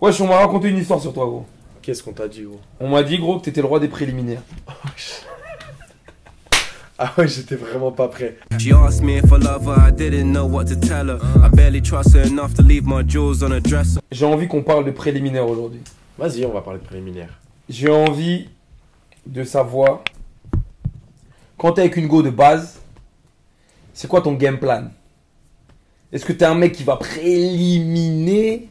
Wesh, on m'a raconté une histoire sur toi, gros. Qu'est-ce qu'on t'a dit, gros? On m'a dit, gros, que t'étais le roi des préliminaires. Ah ouais, j'étais vraiment pas prêt. She asked me if I love her, I didn't know what to tell her. I barely trust her enough to leave my jewels on a dresser. J'ai envie qu'on parle de préliminaires aujourd'hui. Vas-y, on va parler de préliminaire. J'ai envie de savoir, quand t'es avec une go de base, c'est quoi ton game plan? Est-ce que t'es un mec qui va préliminer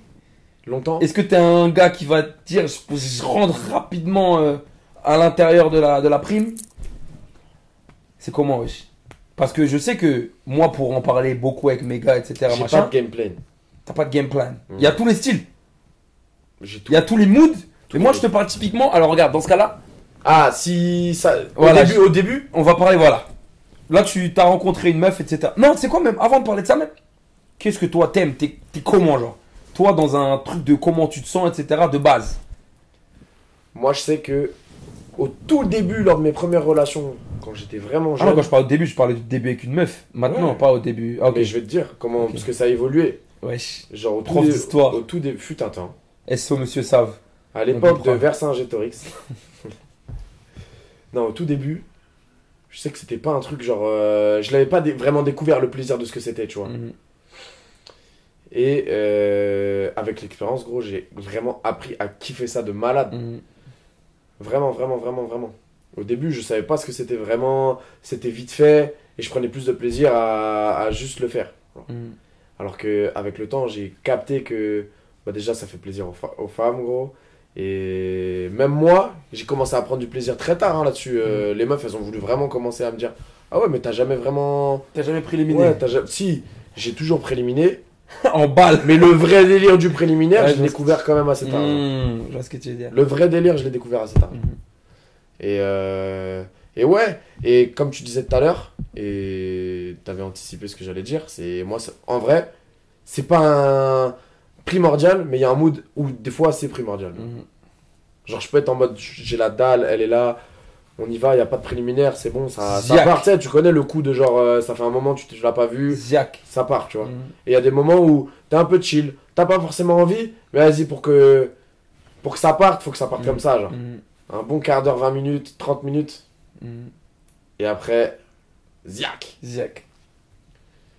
Longtemps Est-ce que t'es un gars qui va te dire je, je rentre rapidement euh, à l'intérieur de la, de la prime? C'est comment, wesh? Parce que je sais que moi, pour en parler beaucoup avec mes gars, etc., J'ai machin, pas de gameplay. t'as pas de game plan. Il Mm. y a tous les styles, J'ai tout. il y a tous les moods. Tous Mais moi, je te parle typiquement. Alors, regarde, dans ce cas-là, Ah, si ça. Voilà, au, début, je- au début on va parler, voilà. Là, tu t'as rencontré une meuf, etc. Non, c'est quoi même Avant de parler de ça même, qu'est-ce que toi t'aimes? T'es t'es comment, genre? Toi, dans un truc de comment tu te sens, etc., de base. Moi, je sais que au tout début, lors de mes premières relations, quand j'étais vraiment Ah jeune, non, quand je parle au début, je parlais du début avec une meuf. Maintenant, Ouais. pas au début. Ah, mais je vais te dire comment, parce que ça a évolué. Wesh. Genre au tout, Prof dé- d'histoire. au tout début, fut un temps. SO, monsieur Save. À l'époque de. Vercingétorix. non, au tout début, je sais que c'était pas un truc genre. euh, je l'avais pas vraiment découvert le plaisir de ce que c'était, tu vois. Mhm. Et euh, avec l'expérience, gros, j'ai vraiment appris à kiffer ça de malade. Mhm. Vraiment, vraiment, vraiment, vraiment. Au début, je savais pas ce que c'était vraiment. C'était vite fait et je prenais plus de plaisir à, à juste le faire. Mhm. Alors que avec le temps, j'ai capté que bah déjà ça fait plaisir aux, femmes, gros. Et même moi, j'ai commencé à prendre du plaisir très tard hein, là-dessus. Euh, les meufs, elles ont voulu vraiment commencer à me dire Ah ouais, mais t'as jamais vraiment. T'as jamais préliminaire Ouais, ja- Si, j'ai toujours prééliminé, En balle. mais le vrai délire du préliminaire, Ouais, je l'ai découvert quand même assez tard. Mhm. Je vois ce que tu veux dire. Le vrai délire, je l'ai découvert assez tard. Mhm. Et, euh, et ouais, et comme tu disais tout à l'heure, et t'avais anticipé ce que j'allais dire, c'est moi, en vrai, c'est pas un primordial, mais il y a un mood où des fois c'est primordial. Mhm. Genre, je peux être en mode, j'ai la dalle, elle est là, on y va, il y a pas de préliminaire, c'est bon, ça, ça part. Tu sais, tu connais le coup de genre, euh, ça fait un moment, tu tu l'as pas vu, Ziac. ça part, tu vois. Mhm. Et il y a des moments où t'es un peu chill, t'as pas forcément envie, mais vas-y, pour que, pour que ça parte, faut que ça parte Mhm. comme ça, genre. Mhm. Un bon quart d'heure, 20 minutes, 30 minutes. Mhm. Et après, ziac. Ziac.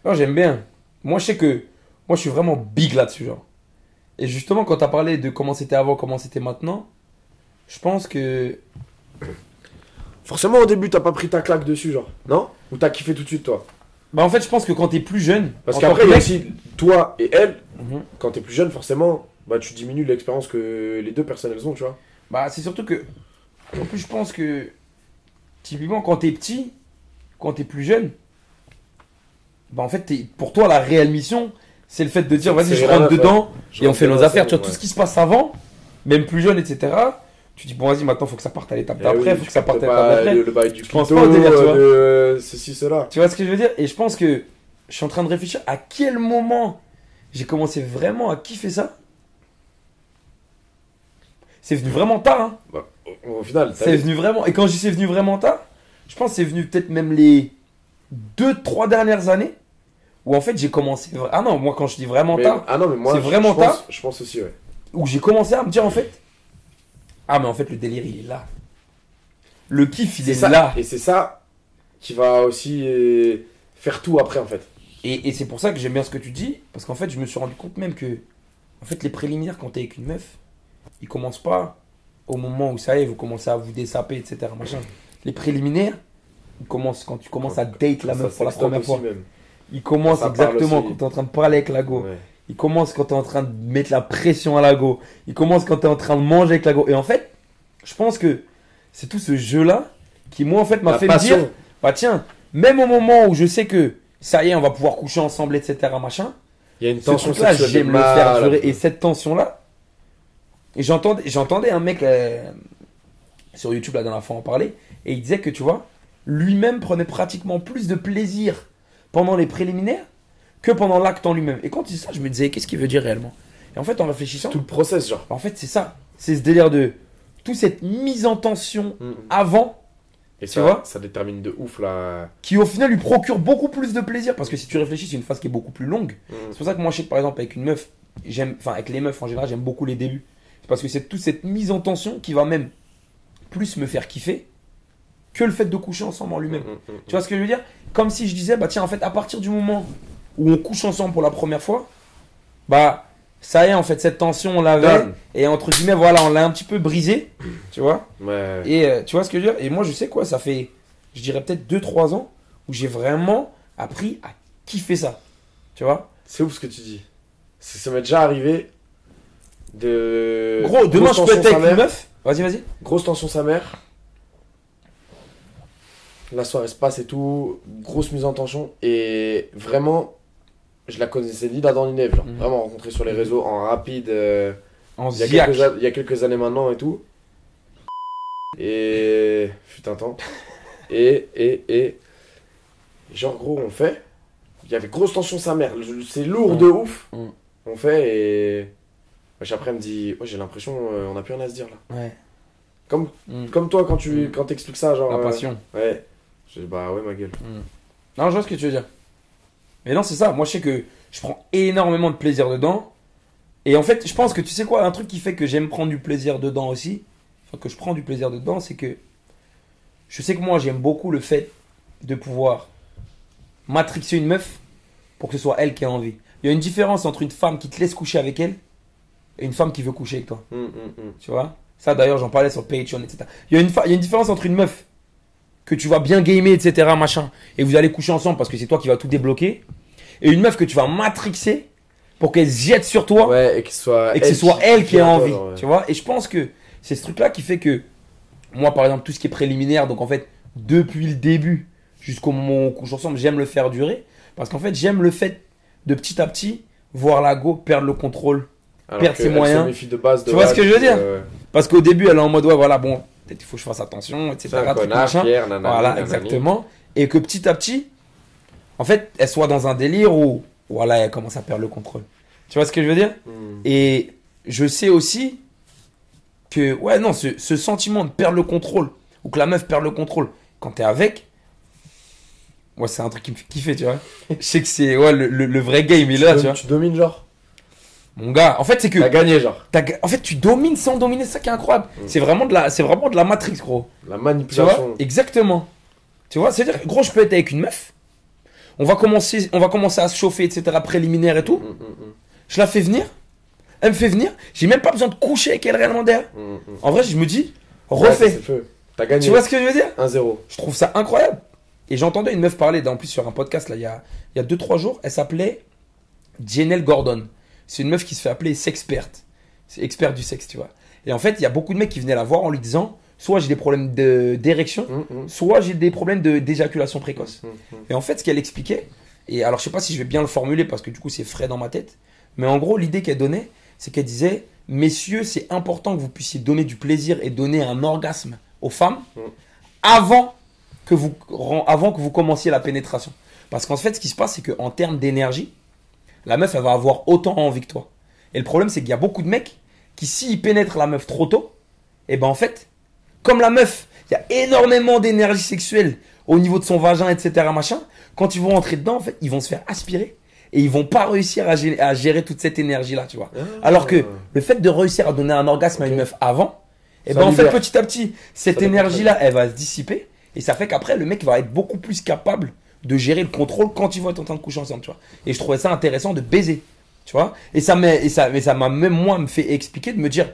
Non, j'aime bien. Moi, je sais que. Moi, je suis vraiment big là-dessus, genre. Et justement, quand t'as parlé de comment c'était avant, comment c'était maintenant, je pense que. Forcément, au début, t'as pas pris ta claque dessus, genre. Non? Ou t'as kiffé tout de suite, toi? Bah, en fait, je pense que quand t'es plus jeune. Parce qu'après, il y a aussi toi et elle. Mhm. Quand t'es plus jeune, forcément, bah, tu diminues l'expérience que les deux personnes elles ont, tu vois. Bah, c'est surtout que. En plus, je pense que. Typiquement, quand t'es petit, quand t'es plus jeune, bah, en fait, pour toi, la réelle mission, c'est le fait de dire, vas-y, je rentre dedans et on fait nos affaires. Tu vois, tout ce qui se passe avant, même plus jeune, etc. Tu dis, bon, vas-y, maintenant, faut que ça parte à l'étape Eh d'après, oui, faut que ça parte à l'étape d'après. le, le bail du Je pense pas au délire, tu vois. de ceci, cela. Tu vois ce que je veux dire? Et je pense que je suis en train de réfléchir à quel moment j'ai commencé vraiment à kiffer ça. C'est venu vraiment tard, hein. Bah, au, au final, C'est venu vraiment. Et quand je dis c'est venu vraiment tard, je pense que c'est venu peut-être même les deux, trois dernières années où en fait j'ai commencé. Ah non, moi quand je dis vraiment Mais- tard, Ah c'est vraiment je pense- tard Je pense aussi, ouais. où j'ai commencé à me dire en fait. Ah, mais en fait le délire il est là. Le kiff il est ça. là. Et c'est ça qui va aussi euh, faire tout après, en fait. Et, et c'est pour ça que j'aime bien ce que tu dis, parce qu'en fait, je me suis rendu compte même que, en fait, les préliminaires, quand t'es avec une meuf, ils commencent pas au moment où ça y est, vous commencez à vous dessaper, etc. Machin. Les préliminaires, ils commencent quand tu commences à date la meuf pour la première fois. même. Ils commencent Ça exactement quand t'es en train de parler avec la go. Ouais. Ils commencent quand t'es en train de mettre la pression à la go. Ils commencent quand t'es en train de manger avec la go. Et en fait, je pense que c'est tout ce jeu-là qui, moi, en fait, m'a fait me dire, bah tiens, même au moment où je sais que ça y est, on va pouvoir coucher ensemble, etc. Machin. Il y a une tension de j'aime le faire durer. Et cette tension-là, j'entendais, j'entendais un mec euh, sur YouTube la dernière fois en parler, et il disait que, tu vois, lui-même prenait pratiquement plus de plaisir pendant les préliminaires que pendant l'acte en lui-même. Et quand il dit ça, je me disais, qu'est-ce qu'il veut dire réellement? Et en fait, en réfléchissant, Tout le process, genre. en fait, c'est ça. C'est ce délire de toute cette mise en tension avant Et Tu ça, vois ça détermine de ouf là. qui au final lui procure beaucoup plus de plaisir parce que si tu réfléchis c'est une phase qui est beaucoup plus longue c'est pour ça que moi je sais que par exemple avec une meuf j'aime, enfin avec les meufs en général, j'aime beaucoup les débuts. C'est parce que c'est toute cette mise en tension qui va même plus me faire kiffer que le fait de coucher ensemble en lui-même. Mm, mm, mm. Tu vois ce que je veux dire? Comme si je disais, bah tiens, en fait, à partir du moment où on couche ensemble pour la première fois, bah ça y est, en fait, cette tension, on l'avait. Et entre guillemets, voilà, on l'a un petit peu brisé. Tu vois Ouais. Et euh, tu vois ce que je veux dire? Et moi, je sais quoi, ça fait, je dirais peut-être 2-3 ans où j'ai vraiment appris à kiffer ça. Tu vois C'est ouf ce que tu dis. Ça m'est déjà arrivé de. Gros, demain, grosse je peux tension être avec une meuf. Vas-y, vas-y. Grosse tension sa mère. La soirée se passe et tout. Grosse mise en tension. Et vraiment, je la connaissais ni d'Adam ni d'Ève. Genre, Mhm. vraiment rencontré sur les réseaux en rapide. euh, En il, y a quelques, il y a quelques années maintenant et tout. Et. Fut un temps. Et, et, et. Genre, gros, on fait. Il y avait grosse tension sa mère. C'est lourd Mhm. de ouf. Mhm. On fait et. Wesh, après, elle me dit Ouais, j'ai l'impression, euh, on a plus rien à se dire là. Ouais. Comme, Mm. comme toi quand tu Mhm. quand t'expliques ça, genre. La euh, passion. ouais. Je dis, bah ouais, ma gueule. Non, je vois ce que tu veux dire. Mais non, c'est ça. Moi, je sais que je prends énormément de plaisir dedans. Et en fait, je pense que tu sais quoi, un truc qui fait que j'aime prendre du plaisir dedans aussi, enfin que je prends du plaisir dedans, c'est que je sais que moi, j'aime beaucoup le fait de pouvoir matrixer une meuf pour que ce soit elle qui a envie. Il y a une différence entre une femme qui te laisse coucher avec elle et une femme qui veut coucher avec toi. Hum, hum, hum. Tu vois? Ça, d'ailleurs, j'en parlais sur Patreon, etc. Il y, a une fa- il y a une différence entre une meuf que tu vas bien gamer, etc., machin, et vous allez coucher ensemble parce que c'est toi qui vas tout débloquer, et une meuf que tu vas matrixer pour qu'elle se jette sur toi Ouais, et que ce soit. et que ce soit elle qui a envie. Tu vois Et je pense que c'est ce truc-là qui fait que moi, par exemple, tout ce qui est préliminaire, donc en fait, depuis le début jusqu'au moment où on couche ensemble, j'aime le faire durer parce qu'en fait, j'aime le fait de petit à petit voir la go perdre le contrôle. perdre ses moyens. de base de Tu vois ce que je veux dire? euh, Parce qu'au début, elle est en mode, ouais, voilà, bon, peut-être il faut que je fasse attention, etc. C'est un truc, connard, machin. Pierre, nanani, Voilà, nanani. exactement. Et que petit à petit, en fait, elle soit dans un délire où, voilà, elle commence à perdre le contrôle. Tu vois ce que je veux dire? Hum. Et je sais aussi que, ouais, non, ce, ce sentiment de perdre le contrôle, ou que la meuf perd le contrôle quand t'es avec, ouais, c'est un truc qui me fait kiffer, tu vois. je sais que c'est, ouais, le, le- le vrai game, il est là, tu tu, vois. tu domines, genre? Mon gars, en fait, c'est que. T'as gagné, genre. En fait, tu domines sans dominer, c'est ça qui est incroyable. Mm. C'est vraiment de la, vraiment de la matrix, gros. La Tu vois manipulation. Exactement. Tu vois, c'est-à-dire, gros, je peux être avec une meuf. On va commencer, on va commencer à se chauffer, etc. Préliminaire et tout. Hum, hum, Je la fais venir. Elle me fait venir. J'ai même pas besoin de coucher avec elle réellement derrière. En vrai, je me dis, refais. T'as gagné. tu vois ce que je veux dire 1-0. Je trouve ça incroyable. Et j'entendais une meuf parler, en plus sur un podcast là, il y a, il y a 2-3 jours. Elle s'appelait Janelle Gordon. C'est une meuf qui se fait appeler sexperte. C'est experte du sexe, tu vois. Et en fait, il y a beaucoup de mecs qui venaient la voir en lui disant soit j'ai des problèmes de- d'érection, Hum, hum, soit j'ai des problèmes de- d'éjaculation précoce. hum. Et en fait, ce qu'elle expliquait, et alors je sais pas si je vais bien le formuler parce que du coup c'est frais dans ma tête, mais en gros, l'idée qu'elle donnait, c'est qu'elle disait Messieurs, c'est important que vous puissiez donner du plaisir et donner un orgasme aux femmes Mm. avant, que vous, avant que vous commenciez la pénétration. Parce qu'en fait, ce qui se passe, c'est qu'en termes d'énergie, la meuf, elle va avoir autant envie que toi. Et le problème, c'est qu'il y a beaucoup de mecs qui, s'ils pénètrent la meuf trop tôt, et ben en fait, comme la meuf, il y a énormément d'énergie sexuelle au niveau de son vagin, etc. Machin, quand ils vont rentrer dedans, en fait, ils vont se faire aspirer et ils vont pas réussir à gérer, à gérer toute cette énergie-là, tu vois. Ah. Alors que le fait de réussir à donner un orgasme à une meuf avant, et Ça ben en fait, petit à petit, cette Ça dépend énergie-là, elle va se dissiper et ça fait qu'après, le mec va être beaucoup plus capable de gérer le contrôle quand ils vont être en train de coucher ensemble, tu vois. Et je trouvais ça intéressant de baiser, tu vois. Et ça m'a, et ça, mais ça m'a même moi me fait expliquer de me dire,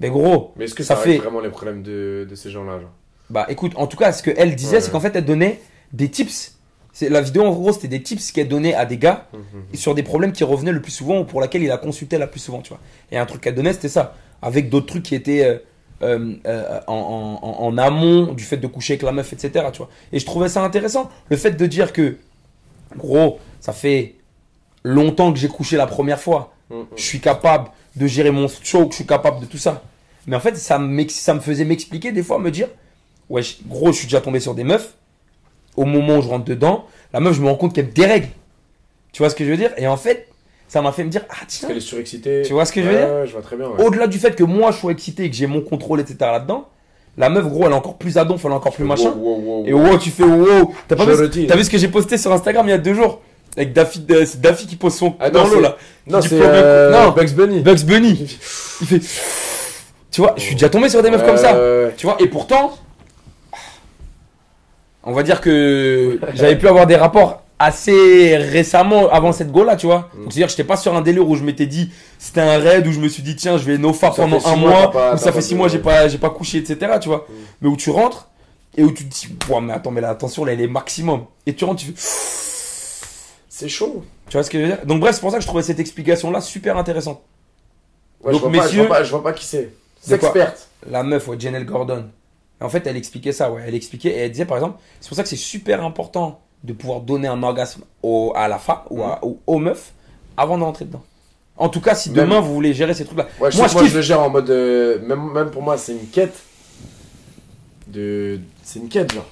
mais gros, Mais est-ce que ça ça, fait- vraiment les problèmes de, de ces gens-là, genre? Bah écoute, en tout cas, ce qu'elle disait, Ouais. c'est qu'en fait, elle donnait des tips. C'est, la vidéo, en gros, c'était des tips qu'elle donnait à des gars Hum, hum. sur des problèmes qui revenaient le plus souvent ou pour lesquels il a consulté la plus souvent, tu vois. Et un truc qu'elle donnait, c'était ça. Avec d'autres trucs qui étaient euh, euh, euh, en, en- en- en amont du fait de coucher avec la meuf, etc. Tu vois. Et je trouvais ça intéressant. Le fait de dire que, gros, ça fait longtemps que j'ai couché la première fois. Hum, hum. Je suis capable de gérer mon choke, je suis capable de tout ça. Mais en fait, ça, ça me faisait m'expliquer des fois, me dire, ouais, gros, je suis déjà tombé sur des meufs. Au moment où je rentre dedans, la meuf, je me rends compte qu'elle me dérègle. Tu vois ce que je veux dire? Et en fait, ça m'a fait me dire, ah Parce tiens, qu'elle est surexcitée. Tu vois ce que je veux dire Ouais, je vois très bien. ouais. au-delà du fait que moi je sois excité et que j'ai mon contrôle, etc. là-dedans, la meuf, gros, elle est encore plus à donf, elle est encore plus machin. Wow, wow, wow, Et wow. tu fais wow. T'as pas vu, dis. vu ce que j'ai posté sur Instagram il y a deux jours Avec Daffy, euh, c'est Daffy qui pose son Ah, dans l'eau là. Non, c'est euh. Non. Bugs Bunny. Bugs Bunny. Il fait. Tu vois, je suis déjà tombé sur des meufs comme ça. Tu vois, et pourtant, on va dire que j'avais pu avoir des rapports assez récemment avant cette go là, tu vois. Mm. C'est-à-dire, j'étais pas sur un délire où je m'étais dit, c'était un raid où je me suis dit, tiens, je vais no Ça pendant un mois, pas- t'as ça fait six mois, j'ai pas, j'ai pas couché, etc., tu vois. Mm. Mais où tu rentres et où tu te dis, Ouah, mais attends, mais la tension là, elle est maximum. Et tu rentres, tu fais, C'est chaud. tu vois ce que je veux dire? Donc, bref, c'est pour ça que je trouvais cette explication là super intéressante. Ouais, Donc, je, vois pas, je, messieurs- vois pas, je vois pas qui c'est. De quoi? S'experte. La meuf, ouais, Janelle Gordon. En fait, elle expliquait ça, ouais. Elle expliquait et elle disait, par exemple, c'est pour ça que c'est super important de pouvoir donner un orgasme au, à la femme ou, à- ou aux meufs avant d'entrer dedans. En tout cas, si Même- demain vous voulez gérer ces trucs-là. Ouais, Moi, je moi, kiffe. je le gère en mode. euh, même, même pour moi, c'est une quête. De. C'est une quête, genre.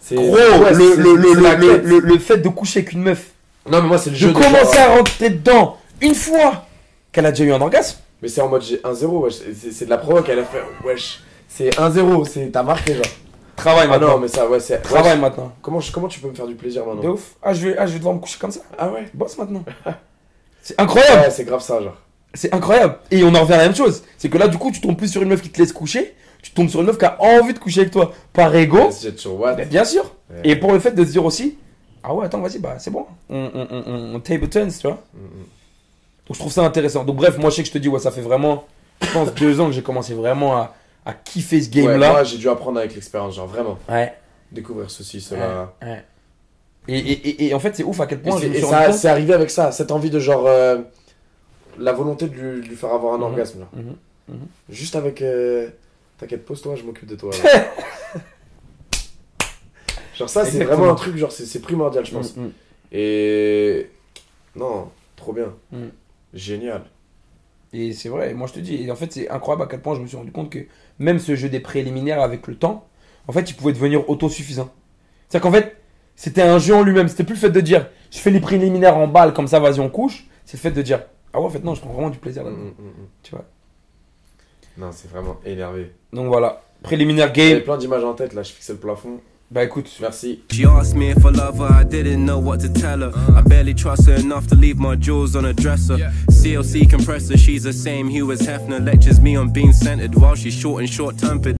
C'est. Gros, ouais, le, le, le, c'est la le, quête. le- le fait de coucher avec une meuf, Non, mais moi, c'est le de jeu. commencer genre, à rentrer dedans une fois qu'elle a déjà eu un orgasme, Mais c'est en mode j'ai 1-0, wesh. C'est de la provoque, elle a fait. Wesh. C'est 1-0, c'est- t'as marqué, genre. Travaille Ah maintenant. non, mais ça, ouais, c'est. Travaille maintenant. Comment, je- comment tu peux me faire du plaisir De maintenant ouf. Ah je, vais, ah, je vais devoir me coucher comme ça. Ah ouais Bosse maintenant. C'est incroyable. Ouais, c'est grave ça, genre. C'est incroyable. Et on en revient à la même chose. C'est que là, du coup, tu tombes plus sur une meuf qui te laisse coucher. Tu tombes sur une meuf qui a envie de coucher avec toi. Par ego. What? Mais bien sûr. Ouais. Et pour le fait de se dire aussi, ah ouais, attends, vas-y, bah c'est bon. On, on, on, on- on table turns, tu vois. Mm, mm. Donc je trouve ça intéressant. Donc bref, moi je sais que je te dis, ouais, ça fait vraiment, je pense, deux ans que j'ai commencé vraiment à, à kiffer ce Ouais, game-là. moi, j'ai dû apprendre avec l'expérience, genre vraiment. Ouais, Découvrir ceci, cela. ouais. Et, et, et, et en fait, c'est ouf à quel point et ça, c'est arrivé avec ça, cette envie de genre. euh, la volonté de lui, de lui faire avoir un Mhm. orgasme, là. Mhm. Juste avec. euh, T'inquiète, pose-toi, je m'occupe de toi. genre, ça, c'est vraiment un truc, genre, c'est primordial, je pense. Et. Non, trop bien. Mhm. Génial. Et c'est vrai, moi je te dis, et en fait c'est incroyable à quel point je me suis rendu compte que même ce jeu des préliminaires avec le temps, en fait il pouvait devenir autosuffisant. C'est-à-dire qu'en fait c'était un jeu en lui-même, c'était plus le fait de dire je fais les préliminaires en balle comme ça vas-y on couche, c'est le fait de dire ah ouais en fait non je prends vraiment du plaisir là-dedans. mm, mm, mm. Tu vois. Non, c'est vraiment énervé. Donc voilà, préliminaire J'avais game, plein d'images en tête, là, je fixais le plafond. Bah écoute, Merci. She asked me if I love her, I didn't know what to tell her. I barely trust her enough to leave my jewels on a dresser. CLC compressor, she's the same hue as Hefner. Lectures me on being centered while she's short and short tempered.